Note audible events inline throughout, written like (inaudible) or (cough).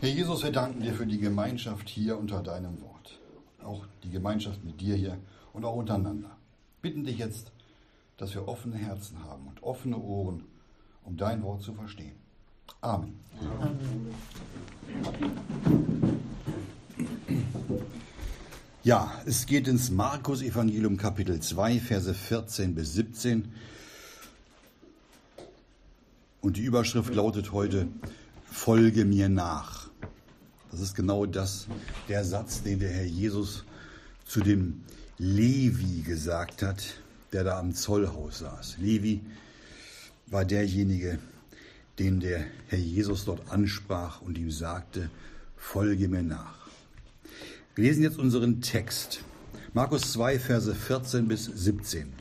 Herr Jesus, wir danken dir für die Gemeinschaft hier unter deinem Wort. Auch die Gemeinschaft mit dir hier und auch untereinander. Bitten dich jetzt, dass wir offene Herzen haben und offene Ohren, um dein Wort zu verstehen. Amen. Amen. Ja, es geht ins Markus Evangelium Kapitel 2, Verse 14 bis 17. Und die Überschrift lautet heute, Folge mir nach. Das ist genau das, der Satz, den der Herr Jesus zu dem Levi gesagt hat, der da am Zollhaus saß. Levi war derjenige, den der Herr Jesus dort ansprach und ihm sagte, folge mir nach. Wir lesen jetzt unseren Text. Markus 2, Verse 14 bis 17.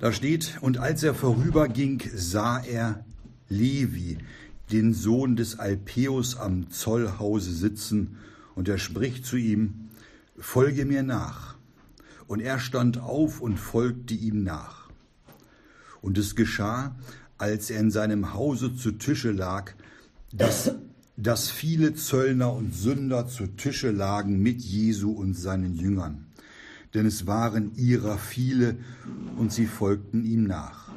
Da steht, und als er vorüberging, sah er Levi, den Sohn des Alpeus, am Zollhause sitzen, und er spricht zu ihm, Folge mir nach. Und er stand auf und folgte ihm nach. Und es geschah, als er in seinem Hause zu Tische lag, dass, dass viele Zöllner und Sünder zu Tische lagen mit Jesu und seinen Jüngern denn es waren ihrer viele und sie folgten ihm nach.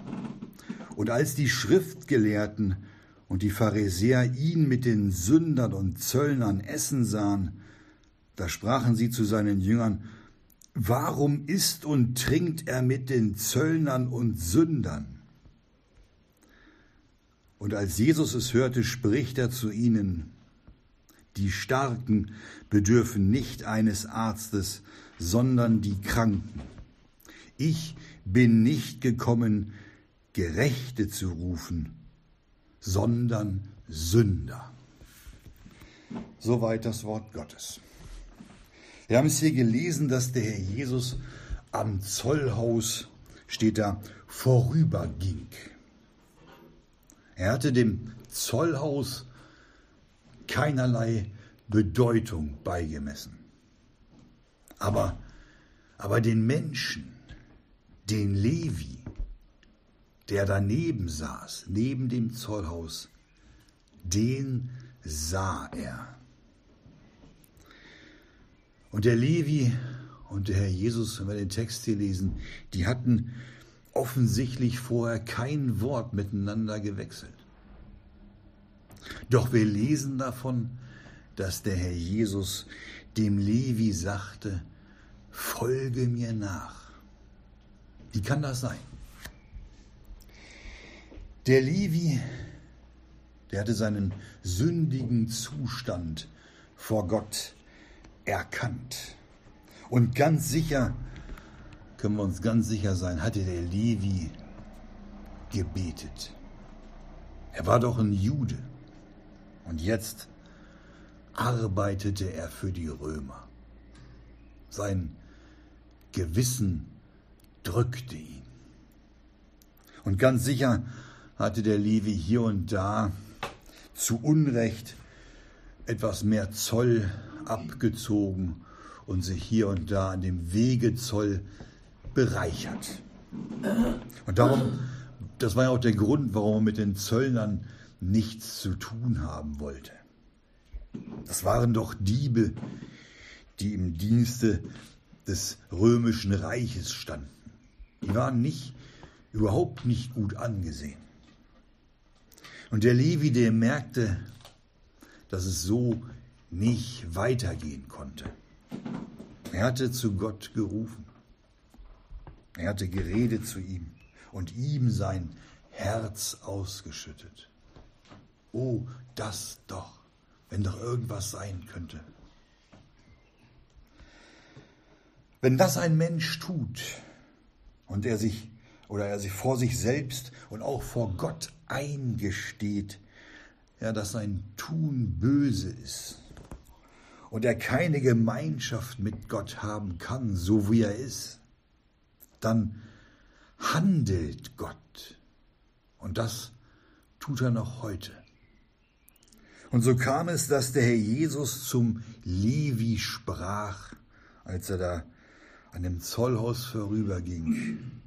Und als die Schriftgelehrten und die Pharisäer ihn mit den Sündern und Zöllnern essen sahen, da sprachen sie zu seinen Jüngern, Warum isst und trinkt er mit den Zöllnern und Sündern? Und als Jesus es hörte, spricht er zu ihnen, Die Starken bedürfen nicht eines Arztes, sondern die Kranken. Ich bin nicht gekommen, Gerechte zu rufen, sondern Sünder. Soweit das Wort Gottes. Wir haben es hier gelesen, dass der Herr Jesus am Zollhaus, steht da, vorüberging. Er hatte dem Zollhaus keinerlei Bedeutung beigemessen. Aber, aber den Menschen, den Levi, der daneben saß, neben dem Zollhaus, den sah er. Und der Levi und der Herr Jesus, wenn wir den Text hier lesen, die hatten offensichtlich vorher kein Wort miteinander gewechselt. Doch wir lesen davon, dass der Herr Jesus dem Levi sagte, folge mir nach. Wie kann das sein? Der Levi, der hatte seinen sündigen Zustand vor Gott erkannt. Und ganz sicher, können wir uns ganz sicher sein, hatte der Levi gebetet. Er war doch ein Jude. Und jetzt arbeitete er für die Römer. Sein Gewissen drückte ihn. Und ganz sicher hatte der Levi hier und da zu Unrecht etwas mehr Zoll abgezogen und sich hier und da an dem Wegezoll bereichert. Und darum, das war ja auch der Grund, warum er mit den Zöllnern nichts zu tun haben wollte. Das waren doch Diebe, die im Dienste des römischen Reiches standen. Die waren nicht, überhaupt nicht gut angesehen. Und der Levi, der merkte, dass es so nicht weitergehen konnte. Er hatte zu Gott gerufen. Er hatte geredet zu ihm und ihm sein Herz ausgeschüttet. Oh, das doch, wenn doch irgendwas sein könnte. Wenn das ein Mensch tut und er sich oder er sich vor sich selbst und auch vor Gott eingesteht, ja, dass sein Tun böse ist und er keine Gemeinschaft mit Gott haben kann, so wie er ist, dann handelt Gott. Und das tut er noch heute. Und so kam es, dass der Herr Jesus zum Levi sprach, als er da an dem Zollhaus vorüberging.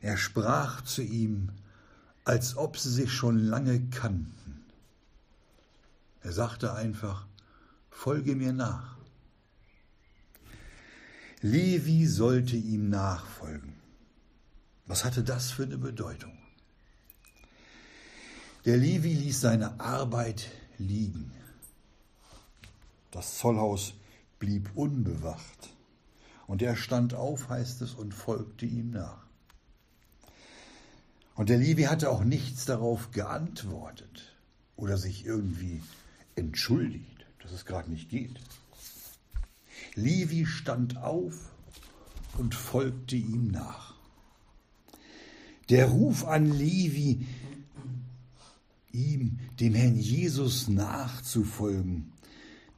Er sprach zu ihm, als ob sie sich schon lange kannten. Er sagte einfach, folge mir nach. Levi sollte ihm nachfolgen. Was hatte das für eine Bedeutung? Der Levi ließ seine Arbeit liegen. Das Zollhaus blieb unbewacht. Und er stand auf, heißt es, und folgte ihm nach. Und der Levi hatte auch nichts darauf geantwortet oder sich irgendwie entschuldigt, dass es gerade nicht geht. Levi stand auf und folgte ihm nach. Der Ruf an Levi, ihm, dem Herrn Jesus nachzufolgen,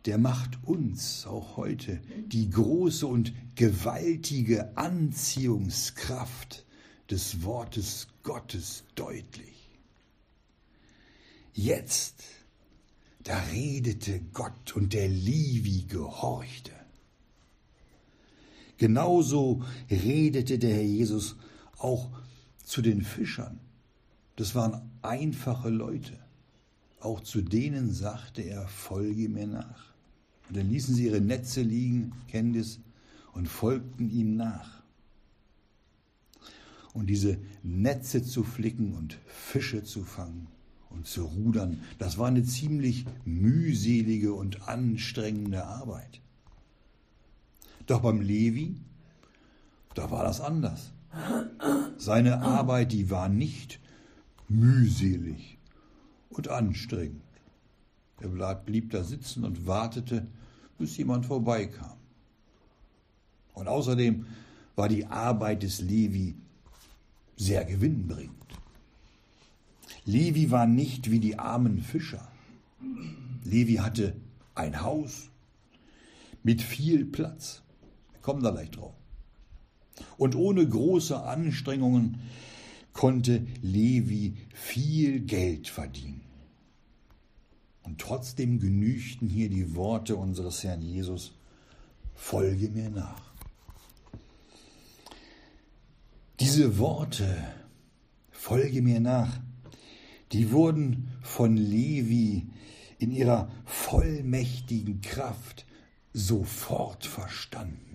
der macht uns auch heute die große und gewaltige Anziehungskraft des Wortes Gottes deutlich. Jetzt, da redete Gott und der Levi gehorchte. Genauso redete der Herr Jesus auch zu den Fischern. Das waren einfache Leute. Auch zu denen sagte er, folge mir nach. Und dann ließen sie ihre Netze liegen, es, und folgten ihm nach. Und diese Netze zu flicken und Fische zu fangen und zu rudern, das war eine ziemlich mühselige und anstrengende Arbeit. Doch beim Levi, da war das anders. Seine Arbeit, die war nicht mühselig und anstrengend. Er blieb da sitzen und wartete, bis jemand vorbeikam. Und außerdem war die Arbeit des Levi sehr gewinnbringend. Levi war nicht wie die armen Fischer. Levi hatte ein Haus mit viel Platz kommen da gleich drauf. Und ohne große Anstrengungen konnte Levi viel Geld verdienen. Und trotzdem genügten hier die Worte unseres Herrn Jesus, folge mir nach. Diese Worte, folge mir nach, die wurden von Levi in ihrer vollmächtigen Kraft sofort verstanden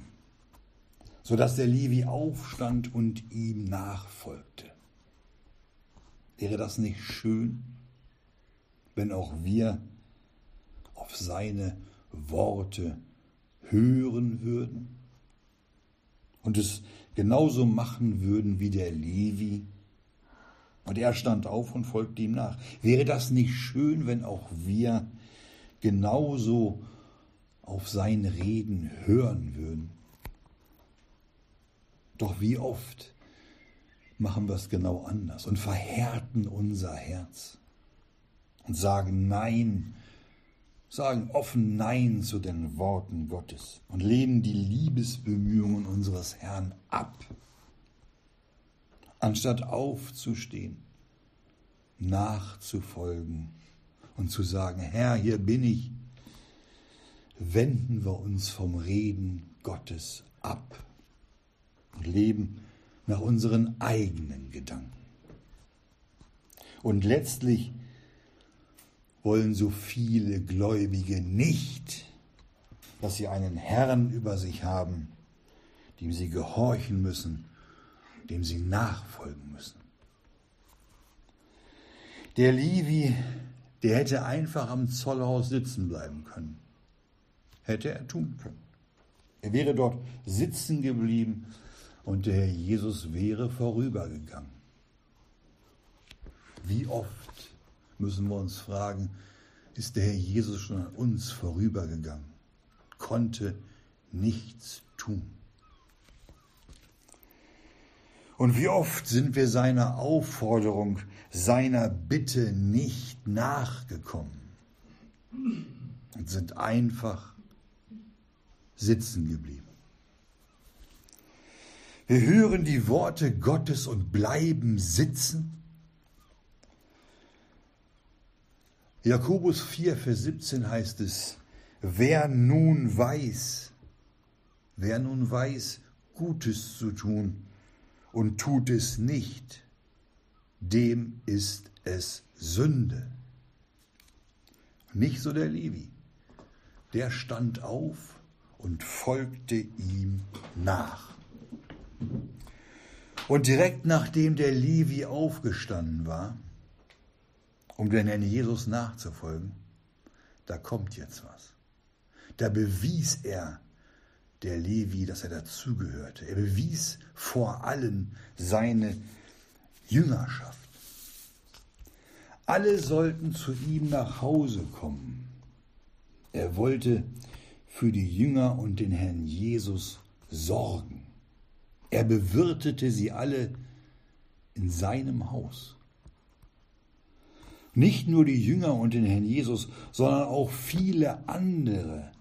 sodass der Levi aufstand und ihm nachfolgte. Wäre das nicht schön, wenn auch wir auf seine Worte hören würden und es genauso machen würden wie der Levi? Und er stand auf und folgte ihm nach. Wäre das nicht schön, wenn auch wir genauso auf sein Reden hören würden? Doch wie oft machen wir es genau anders und verhärten unser Herz und sagen Nein, sagen offen Nein zu den Worten Gottes und lehnen die Liebesbemühungen unseres Herrn ab, anstatt aufzustehen, nachzufolgen und zu sagen, Herr, hier bin ich, wenden wir uns vom Reden Gottes ab und leben nach unseren eigenen Gedanken. Und letztlich wollen so viele Gläubige nicht, dass sie einen Herrn über sich haben, dem sie gehorchen müssen, dem sie nachfolgen müssen. Der Livi, der hätte einfach am Zollhaus sitzen bleiben können. Hätte er tun können. Er wäre dort sitzen geblieben und der Herr Jesus wäre vorübergegangen. Wie oft müssen wir uns fragen, ist der Herr Jesus schon an uns vorübergegangen, konnte nichts tun. Und wie oft sind wir seiner Aufforderung, seiner Bitte nicht nachgekommen und sind einfach sitzen geblieben. Wir hören die Worte Gottes und bleiben sitzen. Jakobus 4, Vers 17 heißt es, wer nun weiß, wer nun weiß, Gutes zu tun und tut es nicht, dem ist es Sünde. Nicht so der Levi. Der stand auf und folgte ihm nach. Und direkt nachdem der Levi aufgestanden war, um den Herrn Jesus nachzufolgen, da kommt jetzt was. Da bewies er der Levi, dass er dazugehörte. Er bewies vor allen seine Jüngerschaft. Alle sollten zu ihm nach Hause kommen. Er wollte für die Jünger und den Herrn Jesus sorgen. Er bewirtete sie alle in seinem Haus. Nicht nur die Jünger und den Herrn Jesus, sondern auch viele andere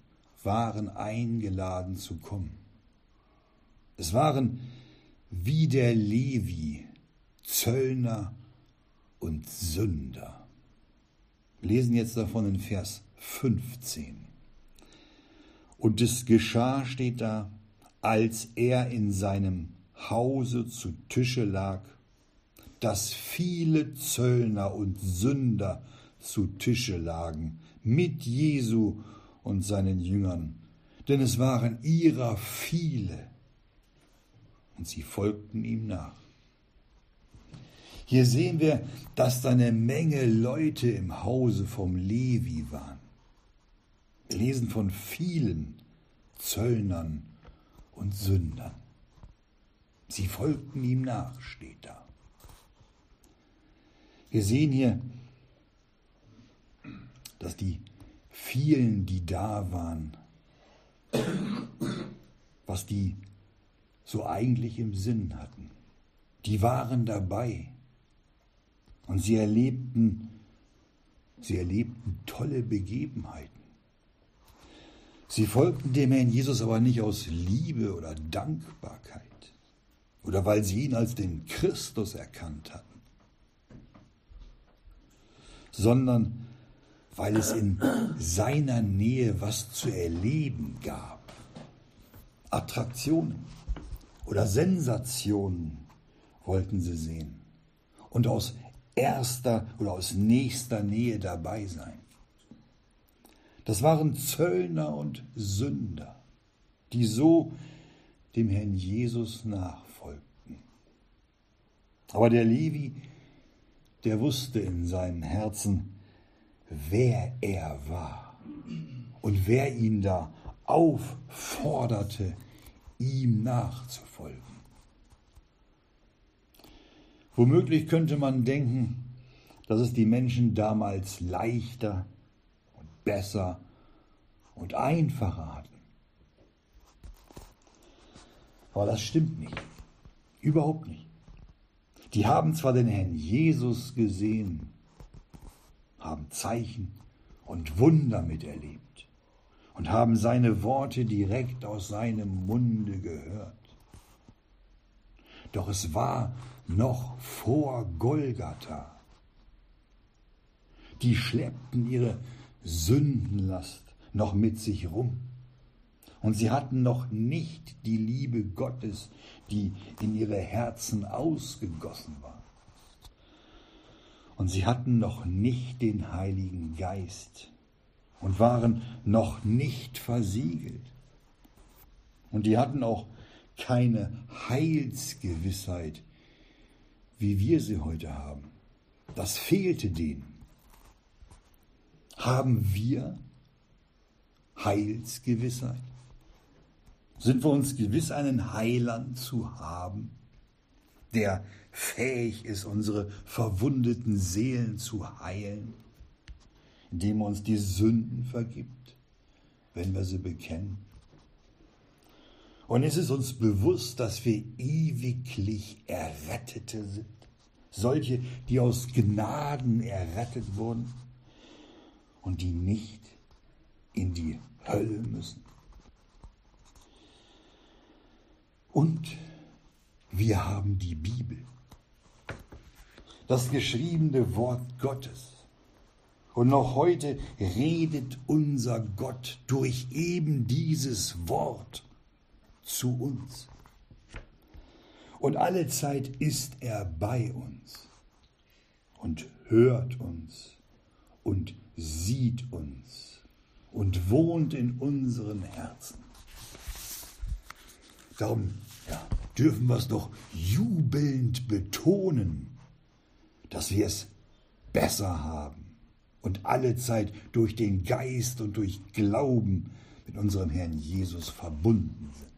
waren eingeladen zu kommen. Es waren wie der Levi, Zöllner und Sünder. Wir lesen jetzt davon in Vers 15. Und es geschah, steht da, als er in seinem Hause zu Tische lag, dass viele Zöllner und Sünder zu Tische lagen mit Jesu und seinen Jüngern, denn es waren ihrer viele, und sie folgten ihm nach. Hier sehen wir, dass da eine Menge Leute im Hause vom Levi waren. Wir lesen von vielen Zöllnern und Sündern. Sie folgten ihm nach, steht da. Wir sehen hier, dass die vielen, die da waren, was die so eigentlich im Sinn hatten. Die waren dabei und sie erlebten, sie erlebten tolle Begebenheiten. Sie folgten dem Herrn Jesus aber nicht aus Liebe oder Dankbarkeit oder weil sie ihn als den Christus erkannt hatten, sondern weil es in seiner Nähe was zu erleben gab. Attraktionen oder Sensationen wollten sie sehen und aus erster oder aus nächster Nähe dabei sein. Das waren Zöllner und Sünder, die so dem Herrn Jesus nachfolgten. Aber der Levi, der wusste in seinem Herzen, wer er war und wer ihn da aufforderte, ihm nachzufolgen. Womöglich könnte man denken, dass es die Menschen damals leichter und besser und einfacher hatten. Aber das stimmt nicht. Überhaupt nicht. Die haben zwar den Herrn Jesus gesehen, haben Zeichen und Wunder miterlebt und haben seine Worte direkt aus seinem Munde gehört. Doch es war noch vor Golgatha. Die schleppten ihre Sündenlast noch mit sich rum. Und sie hatten noch nicht die Liebe Gottes, die in ihre Herzen ausgegossen war. Und sie hatten noch nicht den Heiligen Geist und waren noch nicht versiegelt. Und die hatten auch keine Heilsgewissheit, wie wir sie heute haben. Das fehlte denen. Haben wir Heilsgewissheit? Sind wir uns gewiss, einen Heiland zu haben, der fähig ist, unsere verwundeten Seelen zu heilen, indem er uns die Sünden vergibt, wenn wir sie bekennen? Und ist es uns bewusst, dass wir ewiglich Errettete sind? Solche, die aus Gnaden errettet wurden und die nicht in die Hölle müssen. Und wir haben die Bibel, das geschriebene Wort Gottes. Und noch heute redet unser Gott durch eben dieses Wort zu uns. Und alle Zeit ist er bei uns und hört uns und sieht uns und wohnt in unseren Herzen. Darum ja, dürfen wir es doch jubelnd betonen, dass wir es besser haben und alle Zeit durch den Geist und durch Glauben mit unserem Herrn Jesus verbunden sind.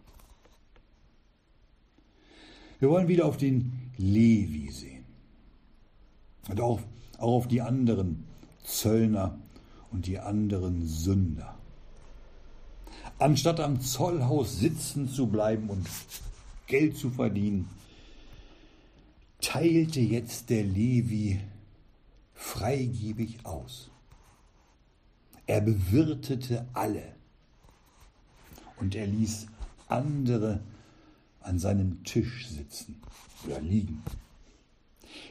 Wir wollen wieder auf den Levi sehen und auch, auch auf die anderen Zöllner und die anderen Sünder. Anstatt am Zollhaus sitzen zu bleiben und Geld zu verdienen, teilte jetzt der Levi freigebig aus. Er bewirtete alle und er ließ andere an seinem Tisch sitzen oder liegen.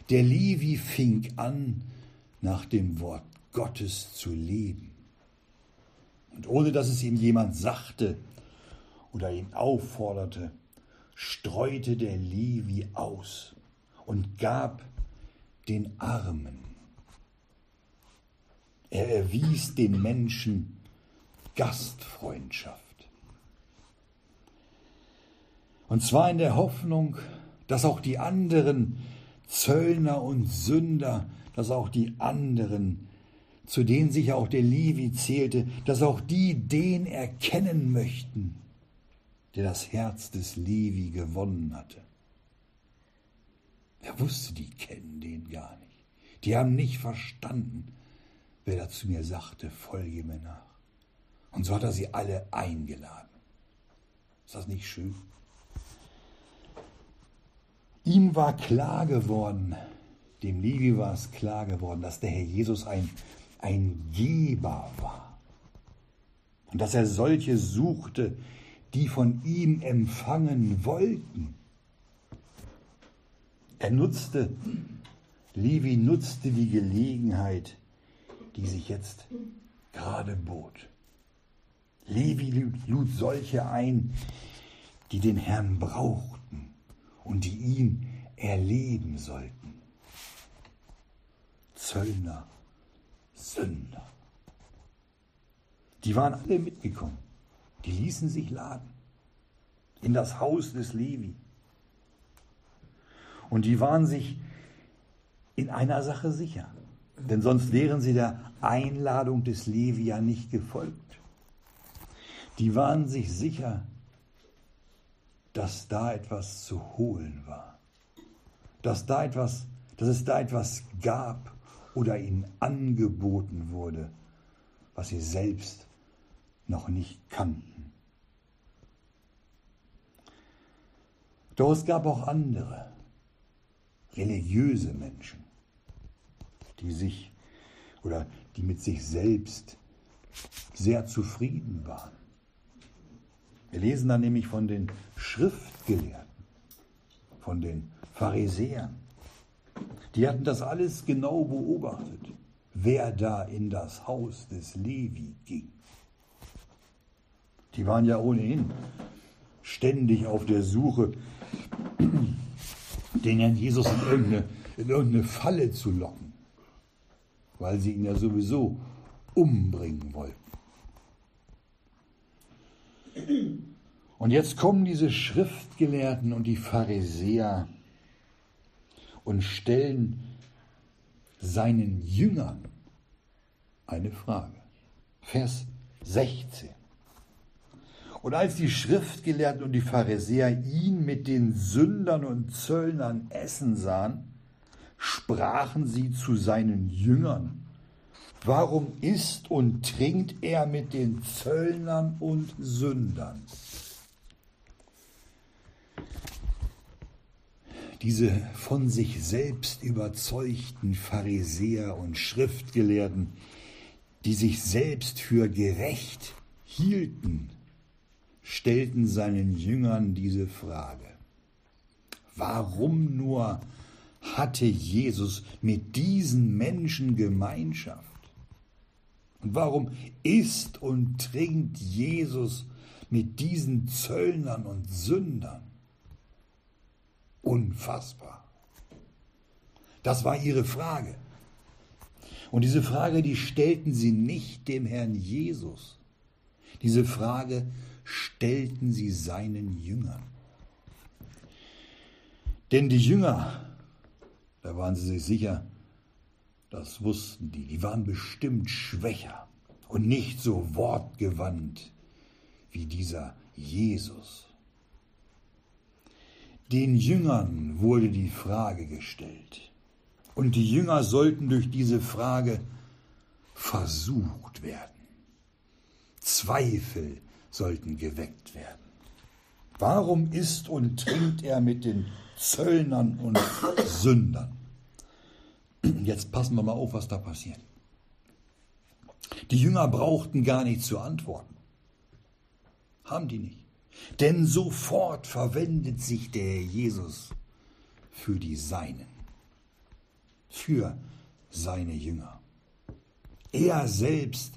Der Levi fing an, nach dem Wort Gottes zu leben. Und ohne dass es ihm jemand sagte oder ihn aufforderte, streute der Levi aus und gab den Armen. Er erwies den Menschen Gastfreundschaft. Und zwar in der Hoffnung, dass auch die anderen Zöllner und Sünder, dass auch die anderen, zu denen sich auch der Levi zählte, dass auch die den erkennen möchten, der das Herz des Levi gewonnen hatte. Er wusste, die kennen den gar nicht. Die haben nicht verstanden, wer da zu mir sagte, folge mir nach. Und so hat er sie alle eingeladen. Ist das nicht schön? Ihm war klar geworden, dem Levi war es klar geworden, dass der Herr Jesus ein, ein Geber war. Und dass er solche suchte, die von ihm empfangen wollten. Er nutzte, Levi nutzte die Gelegenheit, die sich jetzt gerade bot. Levi lud solche ein, die den Herrn brauchten und die ihn erleben sollten. Zöllner, Sünder. Die waren alle mitgekommen. Die ließen sich laden in das Haus des Levi. Und die waren sich in einer Sache sicher, denn sonst wären sie der Einladung des Levi ja nicht gefolgt. Die waren sich sicher, dass da etwas zu holen war. Dass, da etwas, dass es da etwas gab oder ihnen angeboten wurde, was sie selbst noch nicht kannten. Doch es gab auch andere, religiöse Menschen, die sich oder die mit sich selbst sehr zufrieden waren wir lesen dann nämlich von den Schriftgelehrten, von den Pharisäern. Die hatten das alles genau beobachtet, wer da in das Haus des Levi ging. Die waren ja ohnehin ständig auf der Suche, den Herrn Jesus in irgendeine, in irgendeine Falle zu locken, weil sie ihn ja sowieso umbringen wollten. Und jetzt kommen diese Schriftgelehrten und die Pharisäer und stellen seinen Jüngern eine Frage. Vers 16. Und als die Schriftgelehrten und die Pharisäer ihn mit den Sündern und Zöllnern essen sahen, sprachen sie zu seinen Jüngern, Warum isst und trinkt er mit den Zöllnern und Sündern? Diese von sich selbst überzeugten Pharisäer und Schriftgelehrten, die sich selbst für gerecht hielten, stellten seinen Jüngern diese Frage. Warum nur hatte Jesus mit diesen Menschen Gemeinschaft? Und warum isst und trinkt Jesus mit diesen Zöllnern und Sündern? Unfassbar. Das war ihre Frage. Und diese Frage, die stellten sie nicht dem Herrn Jesus. Diese Frage stellten sie seinen Jüngern. Denn die Jünger, da waren sie sich sicher, das wussten die, die waren bestimmt schwächer und nicht so wortgewandt wie dieser Jesus. Den Jüngern wurde die Frage gestellt. Und die Jünger sollten durch diese Frage versucht werden. Zweifel sollten geweckt werden. Warum isst und trinkt er mit den Zöllnern und (coughs) Sündern? Jetzt passen wir mal auf, was da passiert. Die Jünger brauchten gar nicht zu antworten. Haben die nicht. Denn sofort verwendet sich der Jesus für die Seinen, für seine Jünger. Er selbst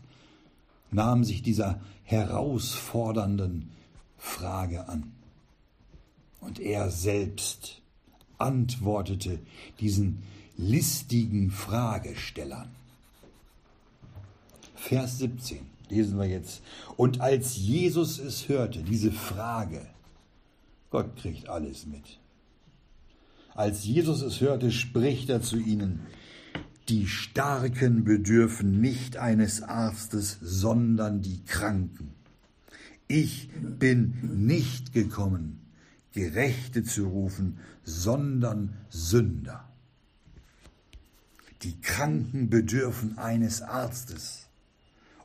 nahm sich dieser herausfordernden Frage an. Und er selbst antwortete diesen listigen Fragestellern. Vers 17 lesen wir jetzt. Und als Jesus es hörte, diese Frage, Gott kriegt alles mit. Als Jesus es hörte, spricht er zu ihnen, die Starken bedürfen nicht eines Arztes, sondern die Kranken. Ich bin nicht gekommen, Gerechte zu rufen, sondern Sünder. Die Kranken bedürfen eines Arztes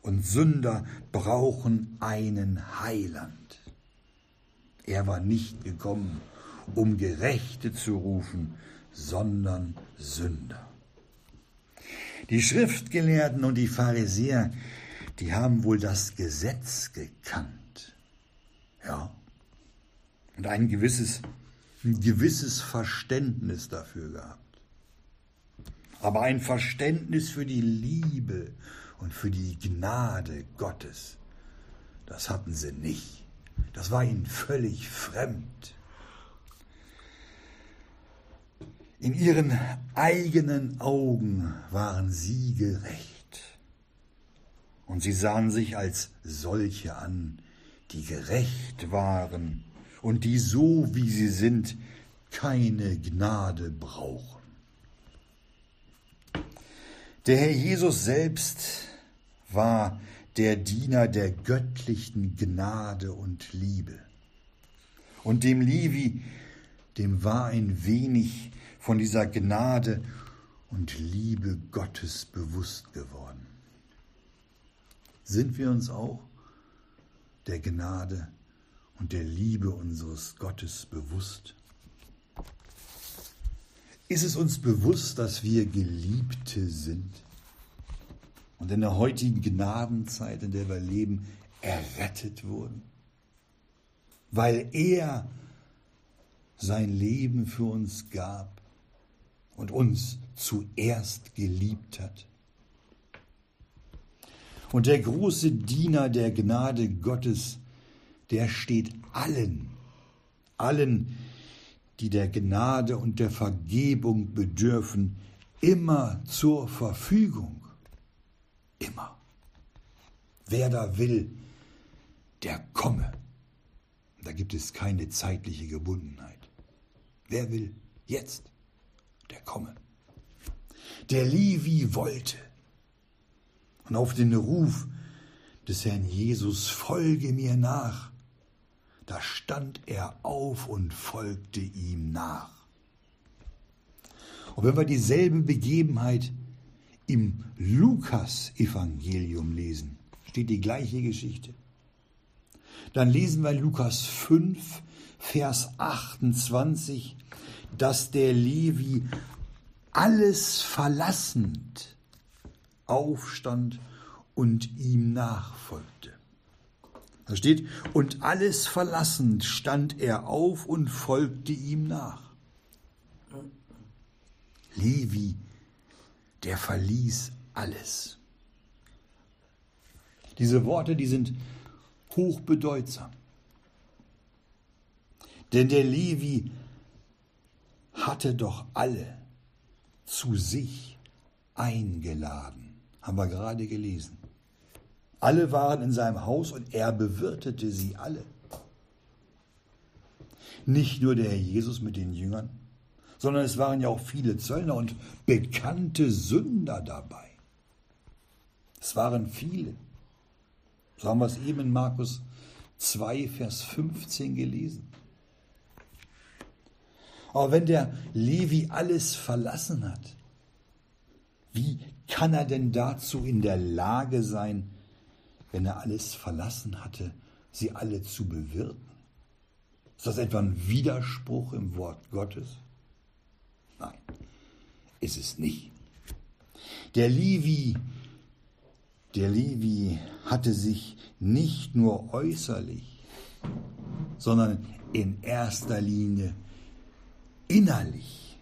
und Sünder brauchen einen Heiland. Er war nicht gekommen, um Gerechte zu rufen, sondern Sünder. Die Schriftgelehrten und die Pharisäer, die haben wohl das Gesetz gekannt. Ja. Und ein gewisses, ein gewisses Verständnis dafür gehabt. Aber ein Verständnis für die Liebe und für die Gnade Gottes, das hatten sie nicht. Das war ihnen völlig fremd. In ihren eigenen Augen waren sie gerecht. Und sie sahen sich als solche an, die gerecht waren und die so wie sie sind keine Gnade brauchen. Der Herr Jesus selbst war der Diener der göttlichen Gnade und Liebe. Und dem Levi, dem war ein wenig von dieser Gnade und Liebe Gottes bewusst geworden. Sind wir uns auch der Gnade und der Liebe unseres Gottes bewusst? Ist es uns bewusst, dass wir Geliebte sind? und in der heutigen Gnadenzeit, in der wir leben, errettet wurden. Weil er sein Leben für uns gab und uns zuerst geliebt hat. Und der große Diener der Gnade Gottes, der steht allen, allen, die der Gnade und der Vergebung bedürfen, immer zur Verfügung immer. Wer da will, der komme. Da gibt es keine zeitliche Gebundenheit. Wer will jetzt, der komme. Der Levi wollte. Und auf den Ruf des Herrn Jesus, folge mir nach, da stand er auf und folgte ihm nach. Und wenn wir dieselbe Begebenheit im Lukas-Evangelium lesen, steht die gleiche Geschichte. Dann lesen wir Lukas 5, Vers 28, dass der Levi alles verlassend aufstand und ihm nachfolgte. Da steht, und alles verlassend stand er auf und folgte ihm nach. Levi der verließ alles. Diese Worte, die sind hochbedeutsam. Denn der Levi hatte doch alle zu sich eingeladen, haben wir gerade gelesen. Alle waren in seinem Haus und er bewirtete sie alle. Nicht nur der Herr Jesus mit den Jüngern, sondern es waren ja auch viele Zöllner und bekannte Sünder dabei. Es waren viele. So haben wir es eben in Markus 2, Vers 15 gelesen. Aber wenn der Levi alles verlassen hat, wie kann er denn dazu in der Lage sein, wenn er alles verlassen hatte, sie alle zu bewirten? Ist das etwa ein Widerspruch im Wort Gottes? Nein, ist es nicht. Der Levi, der Levi hatte sich nicht nur äußerlich, sondern in erster Linie innerlich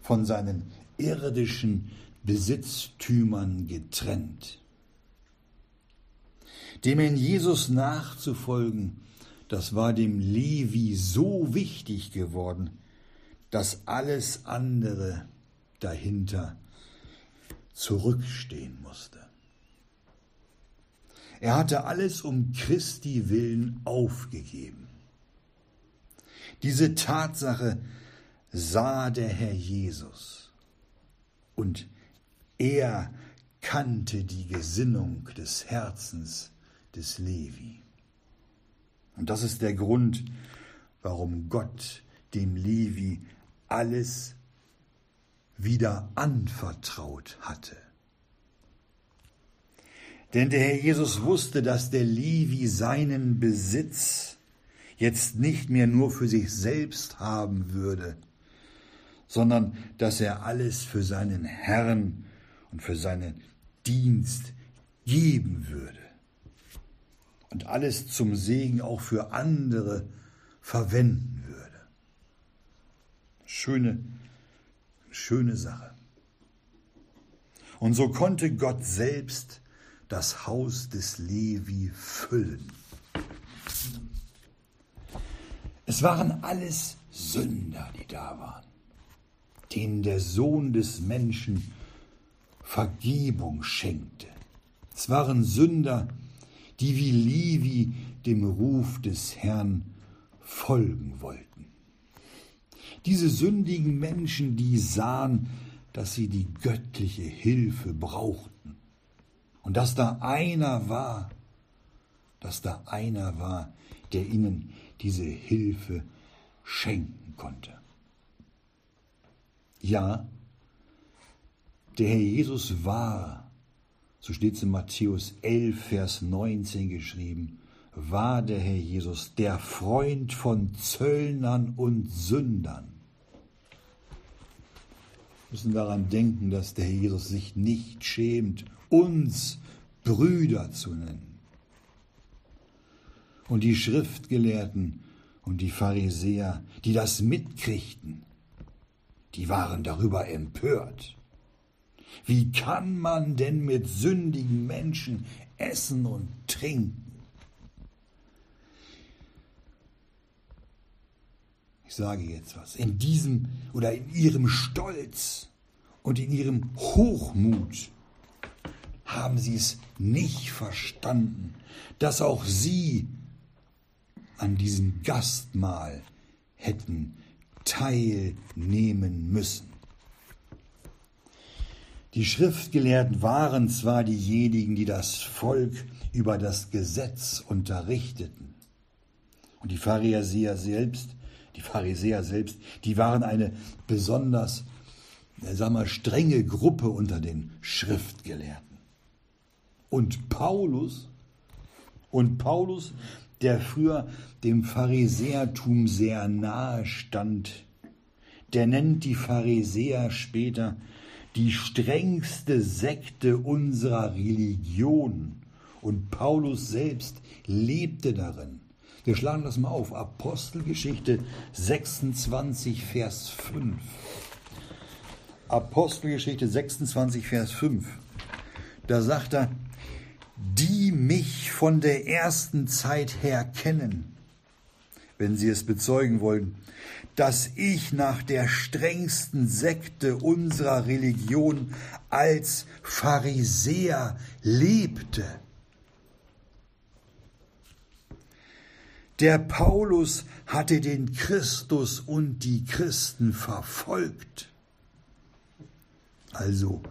von seinen irdischen Besitztümern getrennt. Dem in Jesus nachzufolgen, das war dem Levi so wichtig geworden, dass alles andere dahinter zurückstehen musste. Er hatte alles um Christi willen aufgegeben. Diese Tatsache sah der Herr Jesus und er kannte die Gesinnung des Herzens des Levi. Und das ist der Grund, warum Gott dem Levi alles wieder anvertraut hatte. Denn der Herr Jesus wusste, dass der Levi seinen Besitz jetzt nicht mehr nur für sich selbst haben würde, sondern dass er alles für seinen Herrn und für seinen Dienst geben würde und alles zum Segen auch für andere verwenden würde. Schöne, schöne Sache. Und so konnte Gott selbst das Haus des Levi füllen. Es waren alles Sünder, die da waren denen der Sohn des Menschen Vergebung schenkte. Es waren Sünder, die wie Levi dem Ruf des Herrn folgen wollten. Diese sündigen Menschen, die sahen, dass sie die göttliche Hilfe brauchten und dass da einer war, dass da einer war, der ihnen diese Hilfe schenken konnte. Ja, der Herr Jesus war, so steht es in Matthäus 11, Vers 19 geschrieben, war der Herr Jesus der Freund von Zöllnern und Sündern. Wir müssen daran denken, dass der Herr Jesus sich nicht schämt, uns Brüder zu nennen. Und die Schriftgelehrten und die Pharisäer, die das mitkriegten, die waren darüber empört. Wie kann man denn mit sündigen Menschen essen und trinken? Ich sage jetzt was. In diesem oder in ihrem Stolz und in ihrem Hochmut haben sie es nicht verstanden, dass auch sie an diesem Gastmahl hätten teilnehmen müssen. Die Schriftgelehrten waren zwar diejenigen, die das Volk über das Gesetz unterrichteten, und die Pharisäer selbst, die Pharisäer selbst, die waren eine besonders, sagen wir, strenge Gruppe unter den Schriftgelehrten. Und Paulus, und Paulus der früher dem Pharisäertum sehr nahe stand, der nennt die Pharisäer später die strengste Sekte unserer Religion. Und Paulus selbst lebte darin. Wir schlagen das mal auf. Apostelgeschichte 26, Vers 5. Apostelgeschichte 26, Vers 5. Da sagt er, die mich von der ersten Zeit her kennen, wenn sie es bezeugen wollen, dass ich nach der strengsten Sekte unserer Religion als Pharisäer lebte. Der Paulus hatte den Christus und die Christen verfolgt. Also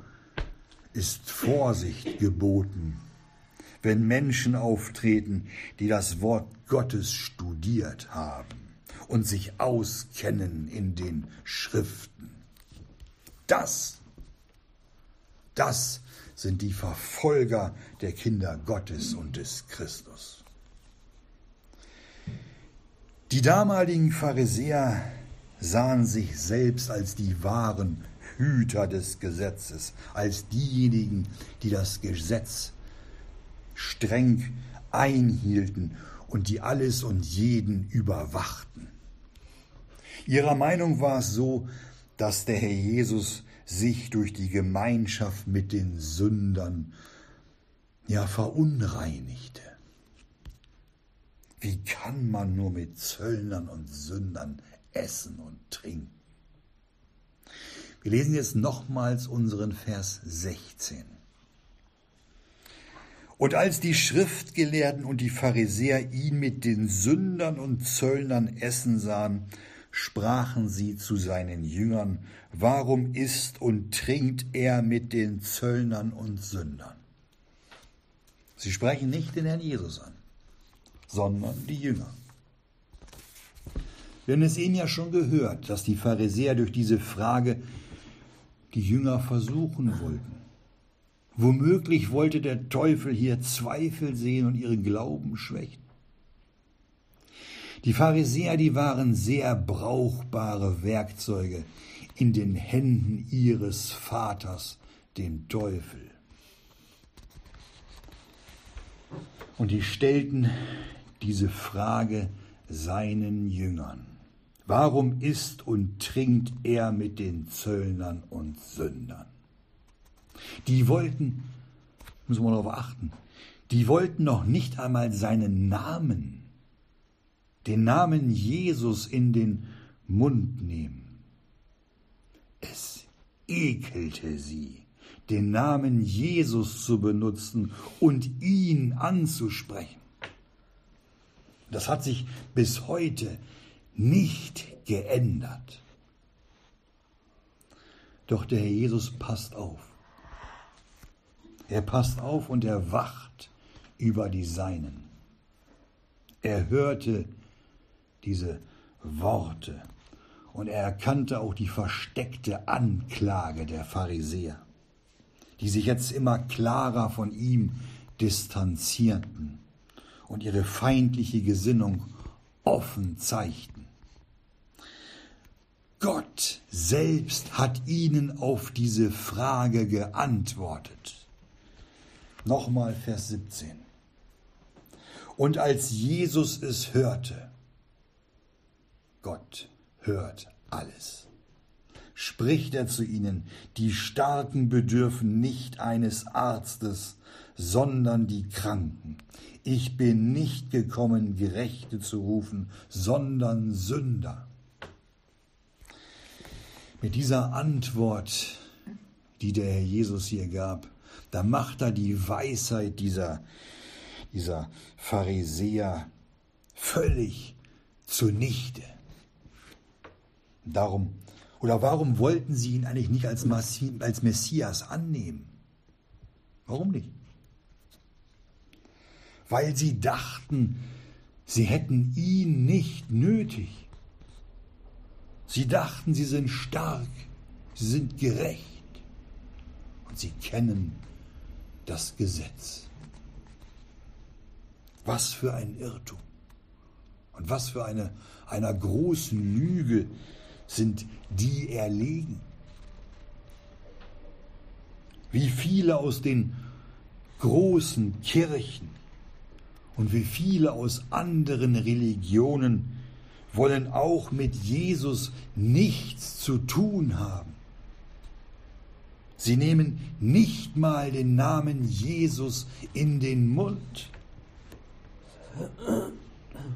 ist Vorsicht geboten, wenn Menschen auftreten, die das Wort Gottes studiert haben und sich auskennen in den Schriften. Das, das sind die Verfolger der Kinder Gottes und des Christus. Die damaligen Pharisäer sahen sich selbst als die wahren Hüter des Gesetzes, als diejenigen, die das Gesetz streng einhielten und die alles und jeden überwachten. Ihrer Meinung war es so, dass der Herr Jesus sich durch die Gemeinschaft mit den Sündern ja verunreinigte. Wie kann man nur mit Zöllnern und Sündern essen und trinken? Wir lesen jetzt nochmals unseren Vers 16. Und als die Schriftgelehrten und die Pharisäer ihn mit den Sündern und Zöllnern essen sahen, sprachen sie zu seinen Jüngern, warum isst und trinkt er mit den Zöllnern und Sündern? Sie sprechen nicht den Herrn Jesus an, sondern die Jünger. Wir haben es eben ja schon gehört, dass die Pharisäer durch diese Frage die Jünger versuchen wollten. Womöglich wollte der Teufel hier Zweifel sehen und ihren Glauben schwächen. Die Pharisäer, die waren sehr brauchbare Werkzeuge in den Händen ihres Vaters, dem Teufel. Und die stellten diese Frage seinen Jüngern. Warum isst und trinkt er mit den Zöllnern und Sündern? Die wollten, muss man darauf achten, die wollten noch nicht einmal seinen Namen den Namen Jesus in den Mund nehmen. Es ekelte sie, den Namen Jesus zu benutzen und ihn anzusprechen. Das hat sich bis heute nicht geändert. Doch der Herr Jesus passt auf. Er passt auf und er wacht über die Seinen. Er hörte diese Worte. Und er erkannte auch die versteckte Anklage der Pharisäer, die sich jetzt immer klarer von ihm distanzierten und ihre feindliche Gesinnung offen zeigten. Gott selbst hat ihnen auf diese Frage geantwortet. Nochmal Vers 17. Und als Jesus es hörte, Gott hört alles. Spricht er zu ihnen, die Starken bedürfen nicht eines Arztes, sondern die Kranken. Ich bin nicht gekommen, Gerechte zu rufen, sondern Sünder. Mit dieser Antwort, die der Herr Jesus hier gab, da macht er die Weisheit dieser, dieser Pharisäer völlig zunichte. Darum, oder warum wollten sie ihn eigentlich nicht als, als Messias annehmen? Warum nicht? Weil sie dachten, sie hätten ihn nicht nötig. Sie dachten, sie sind stark, sie sind gerecht und sie kennen das Gesetz. Was für ein Irrtum und was für eine einer großen Lüge sind die erlegen. Wie viele aus den großen Kirchen und wie viele aus anderen Religionen wollen auch mit Jesus nichts zu tun haben. Sie nehmen nicht mal den Namen Jesus in den Mund,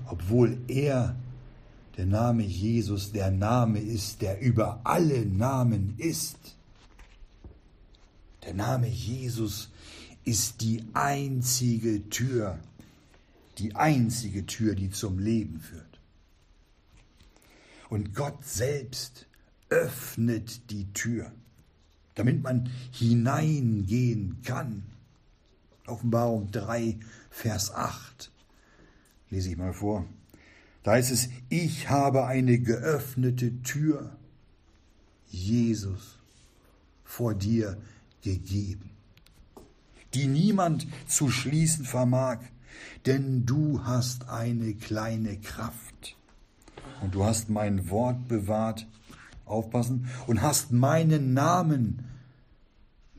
obwohl er Der Name Jesus, der Name ist, der über alle Namen ist. Der Name Jesus ist die einzige Tür, die einzige Tür, die zum Leben führt. Und Gott selbst öffnet die Tür, damit man hineingehen kann. Offenbarung 3, Vers 8. Lese ich mal vor. Da heißt es, ich habe eine geöffnete Tür, Jesus, vor dir gegeben, die niemand zu schließen vermag, denn du hast eine kleine Kraft und du hast mein Wort bewahrt, aufpassen, und hast meinen Namen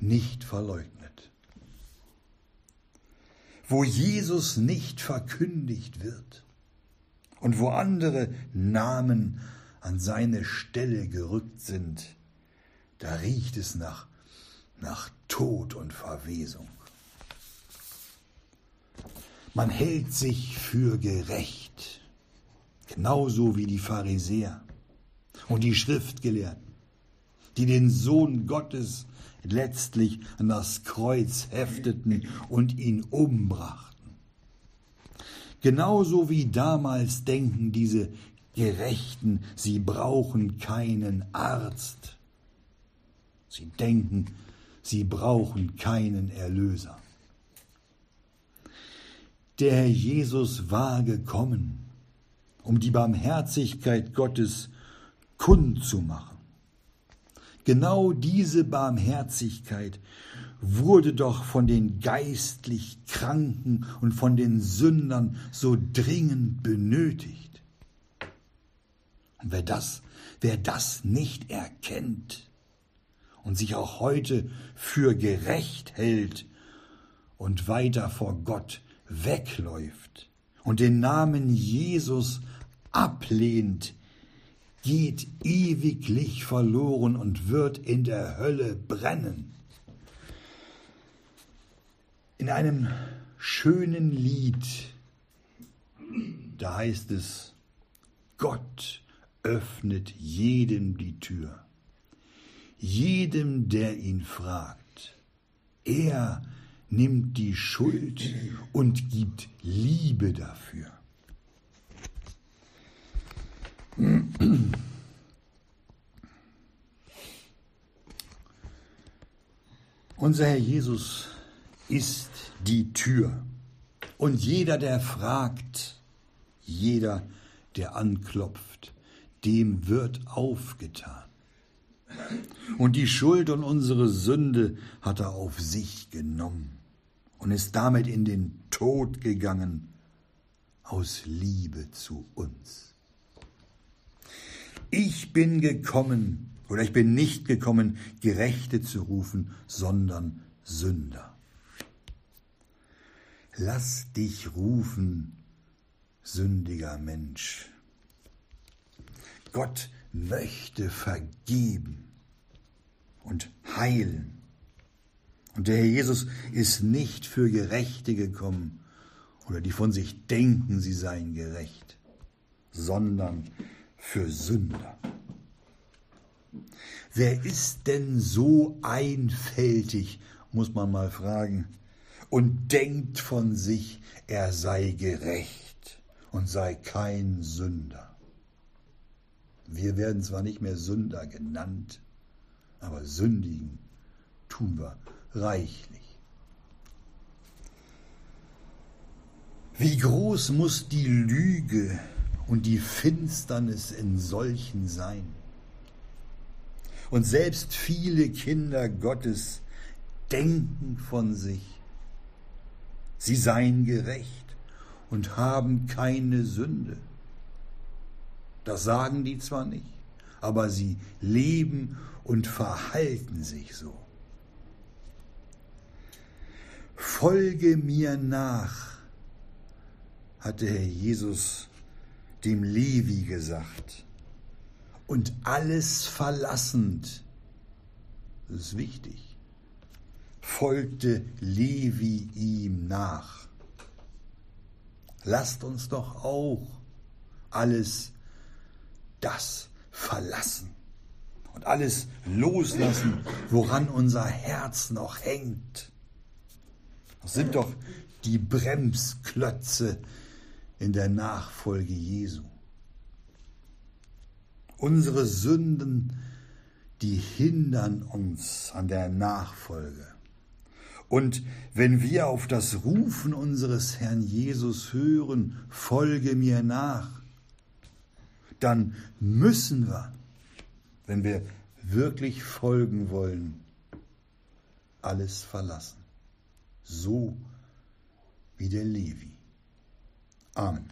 nicht verleugnet. Wo Jesus nicht verkündigt wird und wo andere Namen an seine Stelle gerückt sind, da riecht es nach nach Tod und Verwesung. Man hält sich für gerecht, genauso wie die Pharisäer und die Schriftgelehrten, die den Sohn Gottes letztlich an das Kreuz hefteten und ihn umbrachten. Genauso wie damals denken diese Gerechten, sie brauchen keinen Arzt. Sie denken, Sie brauchen keinen Erlöser. Der Herr Jesus war gekommen, um die Barmherzigkeit Gottes kundzumachen. Genau diese Barmherzigkeit wurde doch von den geistlich Kranken und von den Sündern so dringend benötigt. Und wer das, wer das nicht erkennt, und sich auch heute für gerecht hält und weiter vor Gott wegläuft und den Namen Jesus ablehnt, geht ewiglich verloren und wird in der Hölle brennen. In einem schönen Lied, da heißt es, Gott öffnet jedem die Tür jedem, der ihn fragt. Er nimmt die Schuld und gibt Liebe dafür. Unser Herr Jesus ist die Tür. Und jeder, der fragt, jeder, der anklopft, dem wird aufgetan. Und die Schuld und unsere Sünde hat er auf sich genommen und ist damit in den Tod gegangen aus Liebe zu uns. Ich bin gekommen, oder ich bin nicht gekommen, Gerechte zu rufen, sondern Sünder. Lass dich rufen, sündiger Mensch. Gott möchte vergeben und heilen. Und der Herr Jesus ist nicht für Gerechte gekommen oder die von sich denken, sie seien gerecht, sondern für Sünder. Wer ist denn so einfältig, muss man mal fragen, und denkt von sich, er sei gerecht und sei kein Sünder? Wir werden zwar nicht mehr Sünder genannt, aber sündigen tun wir reichlich. Wie groß muss die Lüge und die Finsternis in solchen sein? Und selbst viele Kinder Gottes denken von sich, sie seien gerecht und haben keine Sünde. Das sagen die zwar nicht, aber sie leben und verhalten sich so. Folge mir nach, hatte Herr Jesus dem Levi gesagt. Und alles verlassend, das ist wichtig, folgte Levi ihm nach. Lasst uns doch auch alles das verlassen und alles loslassen, woran unser Herz noch hängt. Das sind doch die Bremsklötze in der Nachfolge Jesu. Unsere Sünden, die hindern uns an der Nachfolge. Und wenn wir auf das Rufen unseres Herrn Jesus hören, folge mir nach, dann müssen wir, wenn wir wirklich folgen wollen, alles verlassen. So wie der Levi. Amen.